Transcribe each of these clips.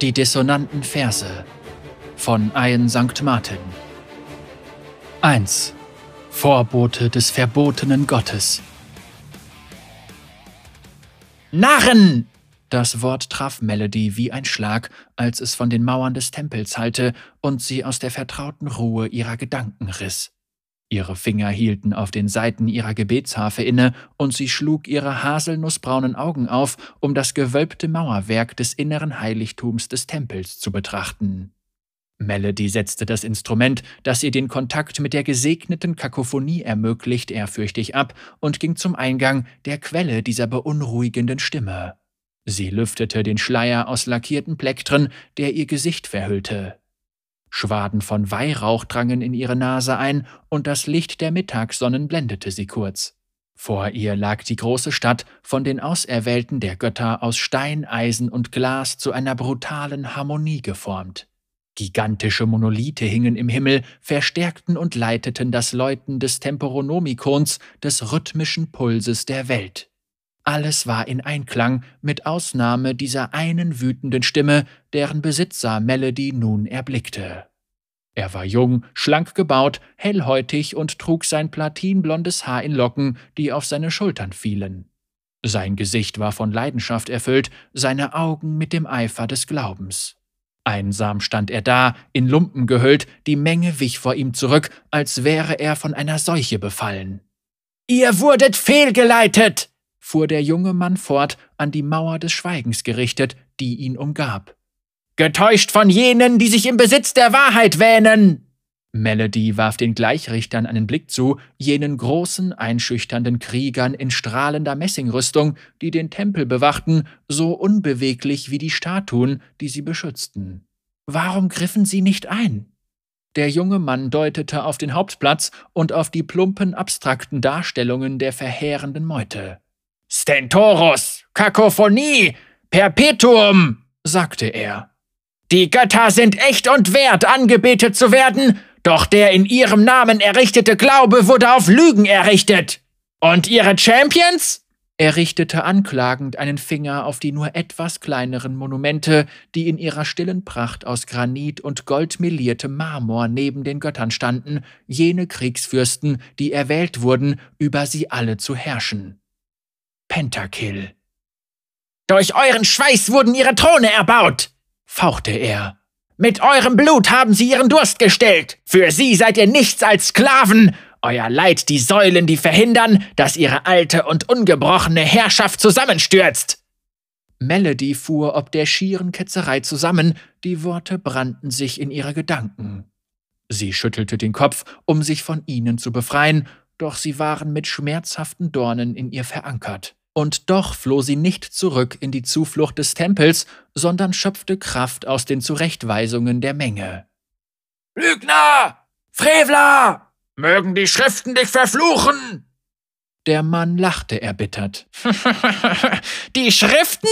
Die dissonanten Verse von Ian St. Martin 1. Vorbote des verbotenen Gottes Narren! Das Wort traf Melody wie ein Schlag, als es von den Mauern des Tempels hallte und sie aus der vertrauten Ruhe ihrer Gedanken riss. Ihre Finger hielten auf den Seiten ihrer Gebetsharfe inne, und sie schlug ihre haselnussbraunen Augen auf, um das gewölbte Mauerwerk des inneren Heiligtums des Tempels zu betrachten. Melody setzte das Instrument, das ihr den Kontakt mit der gesegneten Kakophonie ermöglicht, ehrfürchtig ab und ging zum Eingang der Quelle dieser beunruhigenden Stimme. Sie lüftete den Schleier aus lackierten Plektren, der ihr Gesicht verhüllte. Schwaden von Weihrauch drangen in ihre Nase ein, und das Licht der Mittagssonnen blendete sie kurz. Vor ihr lag die große Stadt, von den Auserwählten der Götter aus Stein, Eisen und Glas zu einer brutalen Harmonie geformt. Gigantische Monolithe hingen im Himmel, verstärkten und leiteten das Läuten des Temporonomikons, des rhythmischen Pulses der Welt. Alles war in Einklang, mit Ausnahme dieser einen wütenden Stimme, deren Besitzer Melody nun erblickte. Er war jung, schlank gebaut, hellhäutig und trug sein platinblondes Haar in Locken, die auf seine Schultern fielen. Sein Gesicht war von Leidenschaft erfüllt, seine Augen mit dem Eifer des Glaubens. Einsam stand er da, in Lumpen gehüllt, die Menge wich vor ihm zurück, als wäre er von einer Seuche befallen. Ihr wurdet fehlgeleitet! Fuhr der junge Mann fort, an die Mauer des Schweigens gerichtet, die ihn umgab. Getäuscht von jenen, die sich im Besitz der Wahrheit wähnen! Melody warf den Gleichrichtern einen Blick zu, jenen großen, einschüchternden Kriegern in strahlender Messingrüstung, die den Tempel bewachten, so unbeweglich wie die Statuen, die sie beschützten. Warum griffen sie nicht ein? Der junge Mann deutete auf den Hauptplatz und auf die plumpen, abstrakten Darstellungen der verheerenden Meute. Stentorus, Kakophonie, Perpetuum, sagte er. Die Götter sind echt und wert, angebetet zu werden, doch der in ihrem Namen errichtete Glaube wurde auf Lügen errichtet. Und ihre Champions? Er richtete anklagend einen Finger auf die nur etwas kleineren Monumente, die in ihrer stillen Pracht aus Granit und goldmeliertem Marmor neben den Göttern standen, jene Kriegsfürsten, die erwählt wurden, über sie alle zu herrschen. Pentakill. Durch euren Schweiß wurden ihre Throne erbaut, fauchte er. Mit eurem Blut haben sie ihren Durst gestillt. Für sie seid ihr nichts als Sklaven. Euer Leid die Säulen, die verhindern, dass ihre alte und ungebrochene Herrschaft zusammenstürzt. Melody fuhr ob der schieren Ketzerei zusammen, die Worte brannten sich in ihre Gedanken. Sie schüttelte den Kopf, um sich von ihnen zu befreien, doch sie waren mit schmerzhaften Dornen in ihr verankert. Und doch floh sie nicht zurück in die Zuflucht des Tempels, sondern schöpfte Kraft aus den Zurechtweisungen der Menge. Lügner! Frevler! Mögen die Schriften dich verfluchen! Der Mann lachte erbittert. die Schriften?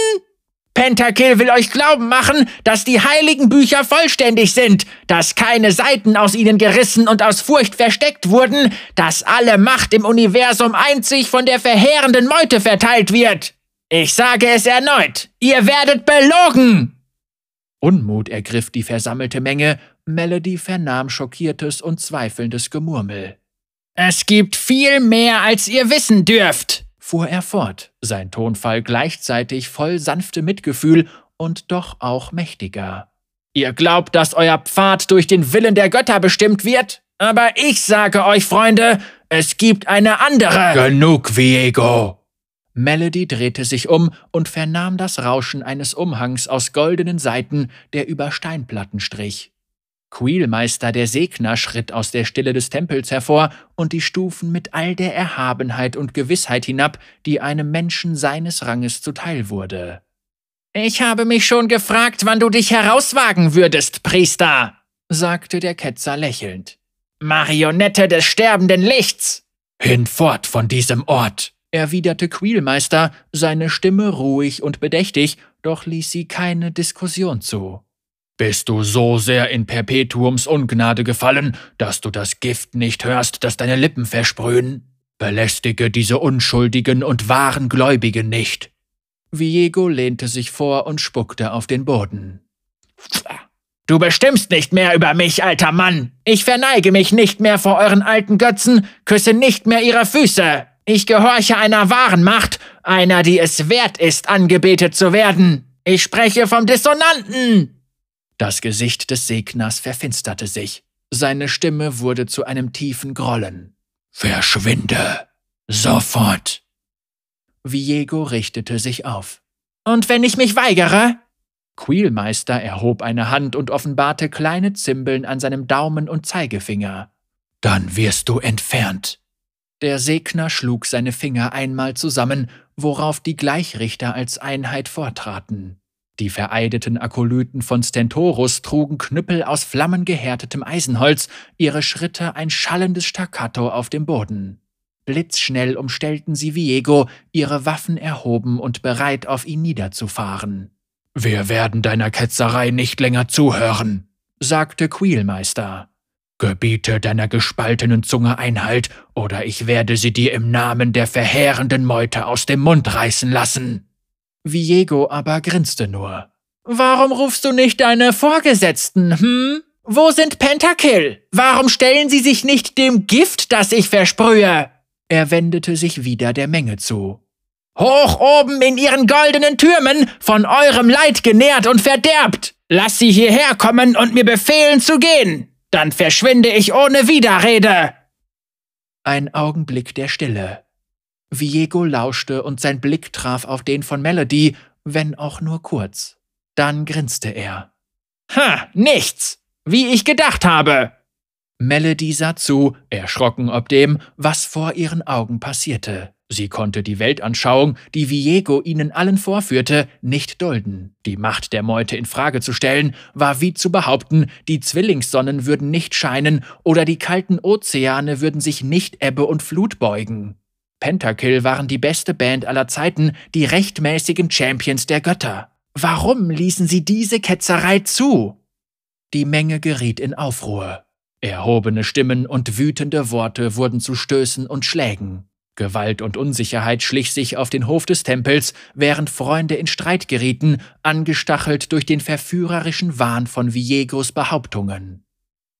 Pentakill will euch glauben machen, dass die heiligen Bücher vollständig sind, dass keine Seiten aus ihnen gerissen und aus Furcht versteckt wurden, dass alle Macht im Universum einzig von der verheerenden Meute verteilt wird. Ich sage es erneut, ihr werdet belogen! Unmut ergriff die versammelte Menge, Melody vernahm schockiertes und zweifelndes Gemurmel. Es gibt viel mehr, als ihr wissen dürft, fuhr er fort, sein Tonfall gleichzeitig voll sanfte Mitgefühl und doch auch mächtiger. Ihr glaubt, dass euer Pfad durch den Willen der Götter bestimmt wird? Aber ich sage euch, Freunde, es gibt eine andere. Genug, Viego! Melody drehte sich um und vernahm das Rauschen eines Umhangs aus goldenen Saiten, der über Steinplatten strich. Queelmeister der Segner schritt aus der Stille des Tempels hervor und die Stufen mit all der Erhabenheit und Gewissheit hinab, die einem Menschen seines Ranges zuteil wurde. Ich habe mich schon gefragt, wann du dich herauswagen würdest, Priester, sagte der Ketzer lächelnd. Marionette des sterbenden Lichts! Hinfort von diesem Ort, erwiderte Queelmeister, seine Stimme ruhig und bedächtig, doch ließ sie keine Diskussion zu. Bist du so sehr in Perpetuums Ungnade gefallen, dass du das Gift nicht hörst, das deine Lippen versprühen? Belästige diese unschuldigen und wahren Gläubigen nicht. Viego lehnte sich vor und spuckte auf den Boden. Du bestimmst nicht mehr über mich, alter Mann. Ich verneige mich nicht mehr vor euren alten Götzen, küsse nicht mehr ihre Füße. Ich gehorche einer wahren Macht, einer, die es wert ist, angebetet zu werden. Ich spreche vom Dissonanten. Das Gesicht des Segners verfinsterte sich. Seine Stimme wurde zu einem tiefen Grollen. Verschwinde. Sofort. Viego richtete sich auf. Und wenn ich mich weigere? Queelmeister erhob eine Hand und offenbarte kleine Zimbeln an seinem Daumen und Zeigefinger. Dann wirst du entfernt. Der Segner schlug seine Finger einmal zusammen, worauf die Gleichrichter als Einheit vortraten. Die vereideten Akolyten von Stentorus trugen Knüppel aus flammengehärtetem Eisenholz, ihre Schritte ein schallendes Staccato auf dem Boden. Blitzschnell umstellten sie Viego, ihre Waffen erhoben und bereit, auf ihn niederzufahren. Wir werden deiner Ketzerei nicht länger zuhören, sagte Queelmeister. Gebiete deiner gespaltenen Zunge Einhalt, oder ich werde sie dir im Namen der verheerenden Meute aus dem Mund reißen lassen. Viego aber grinste nur. Warum rufst du nicht deine Vorgesetzten, hm? Wo sind Pentakill? Warum stellen sie sich nicht dem Gift, das ich versprühe? Er wendete sich wieder der Menge zu. Hoch oben in ihren goldenen Türmen, von eurem Leid genährt und verderbt. Lass sie hierher kommen und mir befehlen zu gehen. Dann verschwinde ich ohne Widerrede. Ein Augenblick der Stille. Viego lauschte und sein Blick traf auf den von Melody, wenn auch nur kurz. Dann grinste er. Ha, nichts! Wie ich gedacht habe! Melody sah zu, erschrocken ob dem, was vor ihren Augen passierte. Sie konnte die Weltanschauung, die Viego ihnen allen vorführte, nicht dulden. Die Macht der Meute in Frage zu stellen, war wie zu behaupten, die Zwillingssonnen würden nicht scheinen oder die kalten Ozeane würden sich nicht Ebbe und Flut beugen. Pentakill waren die beste Band aller Zeiten, die rechtmäßigen Champions der Götter. Warum ließen sie diese Ketzerei zu? Die Menge geriet in Aufruhr. Erhobene Stimmen und wütende Worte wurden zu Stößen und Schlägen. Gewalt und Unsicherheit schlich sich auf den Hof des Tempels, während Freunde in Streit gerieten, angestachelt durch den verführerischen Wahn von Viegos Behauptungen.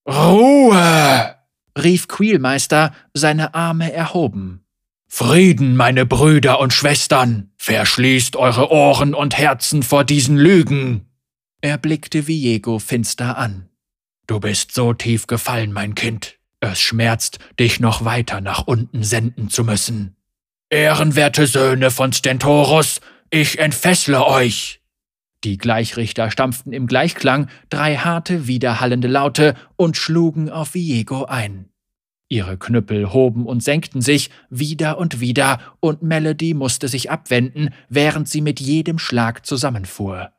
Ruhe! rief Queelmeister, seine Arme erhoben. Frieden, meine Brüder und Schwestern! Verschließt eure Ohren und Herzen vor diesen Lügen! Er blickte Viego finster an. Du bist so tief gefallen, mein Kind. Es schmerzt, dich noch weiter nach unten senden zu müssen. Ehrenwerte Söhne von Stentorus, ich entfessle euch! Die Gleichrichter stampften im Gleichklang drei harte, widerhallende Laute und schlugen auf Viego ein. Ihre Knüppel hoben und senkten sich wieder und wieder, und Melody musste sich abwenden, während sie mit jedem Schlag zusammenfuhr.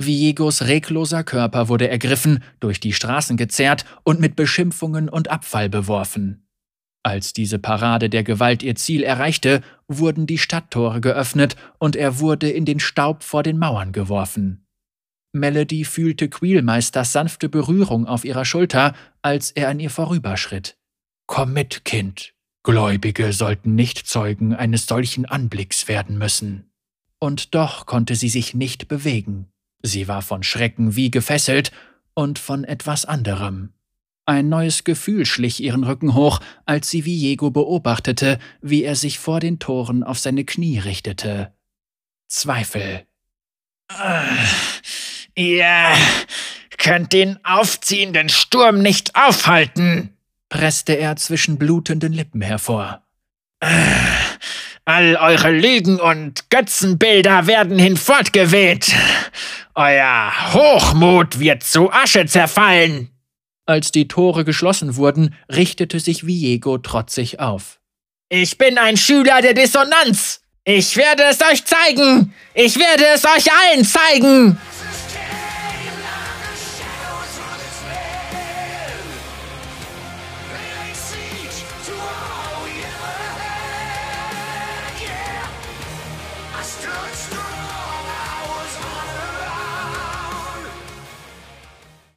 Viegos regloser Körper wurde ergriffen, durch die Straßen gezerrt und mit Beschimpfungen und Abfall beworfen. Als diese Parade der Gewalt ihr Ziel erreichte, wurden die Stadttore geöffnet und er wurde in den Staub vor den Mauern geworfen. Melody fühlte Queelmeisters sanfte Berührung auf ihrer Schulter, als er an ihr vorüberschritt. Komm mit, Kind. Gläubige sollten nicht Zeugen eines solchen Anblicks werden müssen. Und doch konnte sie sich nicht bewegen. Sie war von Schrecken wie gefesselt und von etwas anderem. Ein neues Gefühl schlich ihren Rücken hoch, als sie Viego beobachtete, wie er sich vor den Toren auf seine Knie richtete. Zweifel. Ihr könnt den aufziehenden Sturm nicht aufhalten, presste er zwischen blutenden Lippen hervor. All eure Lügen und Götzenbilder werden hinfortgeweht. Euer Hochmut wird zu Asche zerfallen. Als die Tore geschlossen wurden, richtete sich Viego trotzig auf. Ich bin ein Schüler der Dissonanz. Ich werde es euch zeigen. Ich werde es euch allen zeigen.